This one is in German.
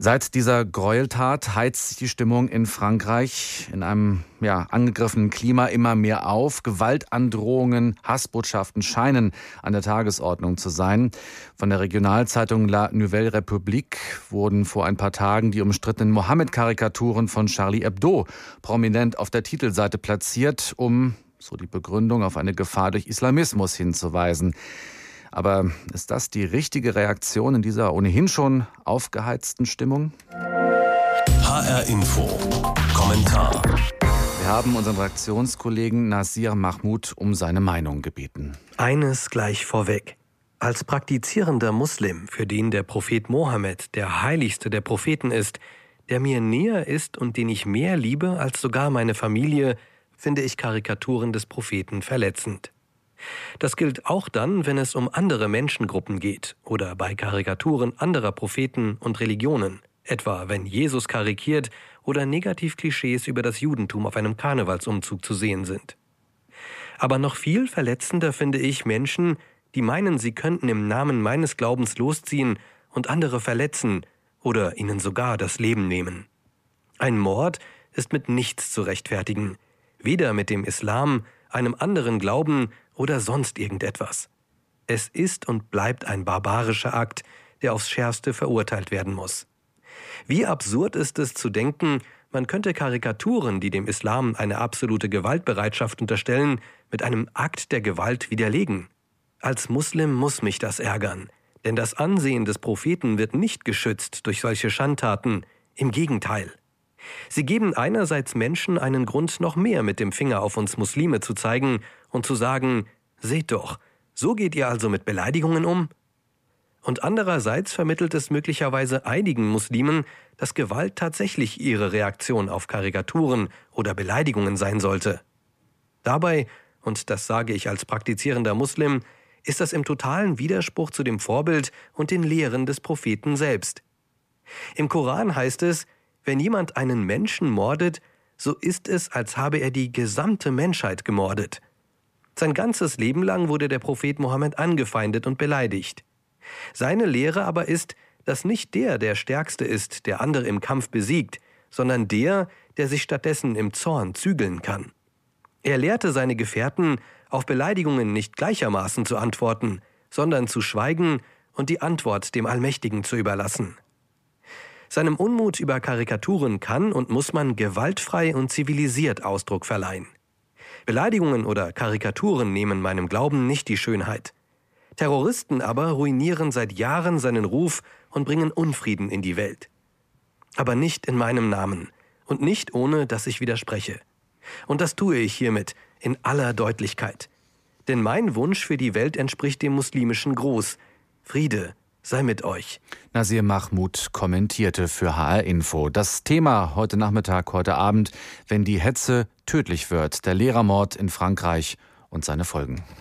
Seit dieser Gräueltat heizt sich die Stimmung in Frankreich in einem ja, angegriffenen Klima immer mehr auf. Gewaltandrohungen, Hassbotschaften scheinen an der Tagesordnung zu sein. Von der Regionalzeitung La Nouvelle République wurden vor ein paar Tagen die umstrittenen Mohammed-Karikaturen von Charlie Hebdo prominent auf der Titelseite platziert, um, so die Begründung, auf eine Gefahr durch Islamismus hinzuweisen. Aber ist das die richtige Reaktion in dieser ohnehin schon aufgeheizten Stimmung? HR Info. Kommentar. Wir haben unseren Redaktionskollegen Nasir Mahmoud um seine Meinung gebeten. Eines gleich vorweg. Als praktizierender Muslim, für den der Prophet Mohammed der heiligste der Propheten ist, der mir näher ist und den ich mehr liebe als sogar meine Familie, finde ich Karikaturen des Propheten verletzend. Das gilt auch dann, wenn es um andere Menschengruppen geht oder bei Karikaturen anderer Propheten und Religionen, etwa wenn Jesus karikiert oder Negativklischees über das Judentum auf einem Karnevalsumzug zu sehen sind. Aber noch viel verletzender finde ich Menschen, die meinen, sie könnten im Namen meines Glaubens losziehen und andere verletzen oder ihnen sogar das Leben nehmen. Ein Mord ist mit nichts zu rechtfertigen, weder mit dem Islam, einem anderen Glauben oder sonst irgendetwas. Es ist und bleibt ein barbarischer Akt, der aufs schärfste verurteilt werden muss. Wie absurd ist es zu denken, man könnte Karikaturen, die dem Islam eine absolute Gewaltbereitschaft unterstellen, mit einem Akt der Gewalt widerlegen. Als Muslim muss mich das ärgern, denn das Ansehen des Propheten wird nicht geschützt durch solche Schandtaten, im Gegenteil. Sie geben einerseits Menschen einen Grund, noch mehr mit dem Finger auf uns Muslime zu zeigen und zu sagen, seht doch, so geht ihr also mit Beleidigungen um? Und andererseits vermittelt es möglicherweise einigen Muslimen, dass Gewalt tatsächlich ihre Reaktion auf Karikaturen oder Beleidigungen sein sollte. Dabei, und das sage ich als praktizierender Muslim, ist das im totalen Widerspruch zu dem Vorbild und den Lehren des Propheten selbst. Im Koran heißt es, wenn jemand einen Menschen mordet, so ist es, als habe er die gesamte Menschheit gemordet. Sein ganzes Leben lang wurde der Prophet Mohammed angefeindet und beleidigt. Seine Lehre aber ist, dass nicht der der Stärkste ist, der andere im Kampf besiegt, sondern der, der sich stattdessen im Zorn zügeln kann. Er lehrte seine Gefährten, auf Beleidigungen nicht gleichermaßen zu antworten, sondern zu schweigen und die Antwort dem Allmächtigen zu überlassen. Seinem Unmut über Karikaturen kann und muss man gewaltfrei und zivilisiert Ausdruck verleihen. Beleidigungen oder Karikaturen nehmen meinem Glauben nicht die Schönheit. Terroristen aber ruinieren seit Jahren seinen Ruf und bringen Unfrieden in die Welt. Aber nicht in meinem Namen und nicht ohne, dass ich widerspreche. Und das tue ich hiermit in aller Deutlichkeit. Denn mein Wunsch für die Welt entspricht dem muslimischen Gruß. Friede, sei mit euch. Nasir Mahmoud kommentierte für HR Info. Das Thema heute Nachmittag, heute Abend, wenn die Hetze tödlich wird, der Lehrermord in Frankreich und seine Folgen.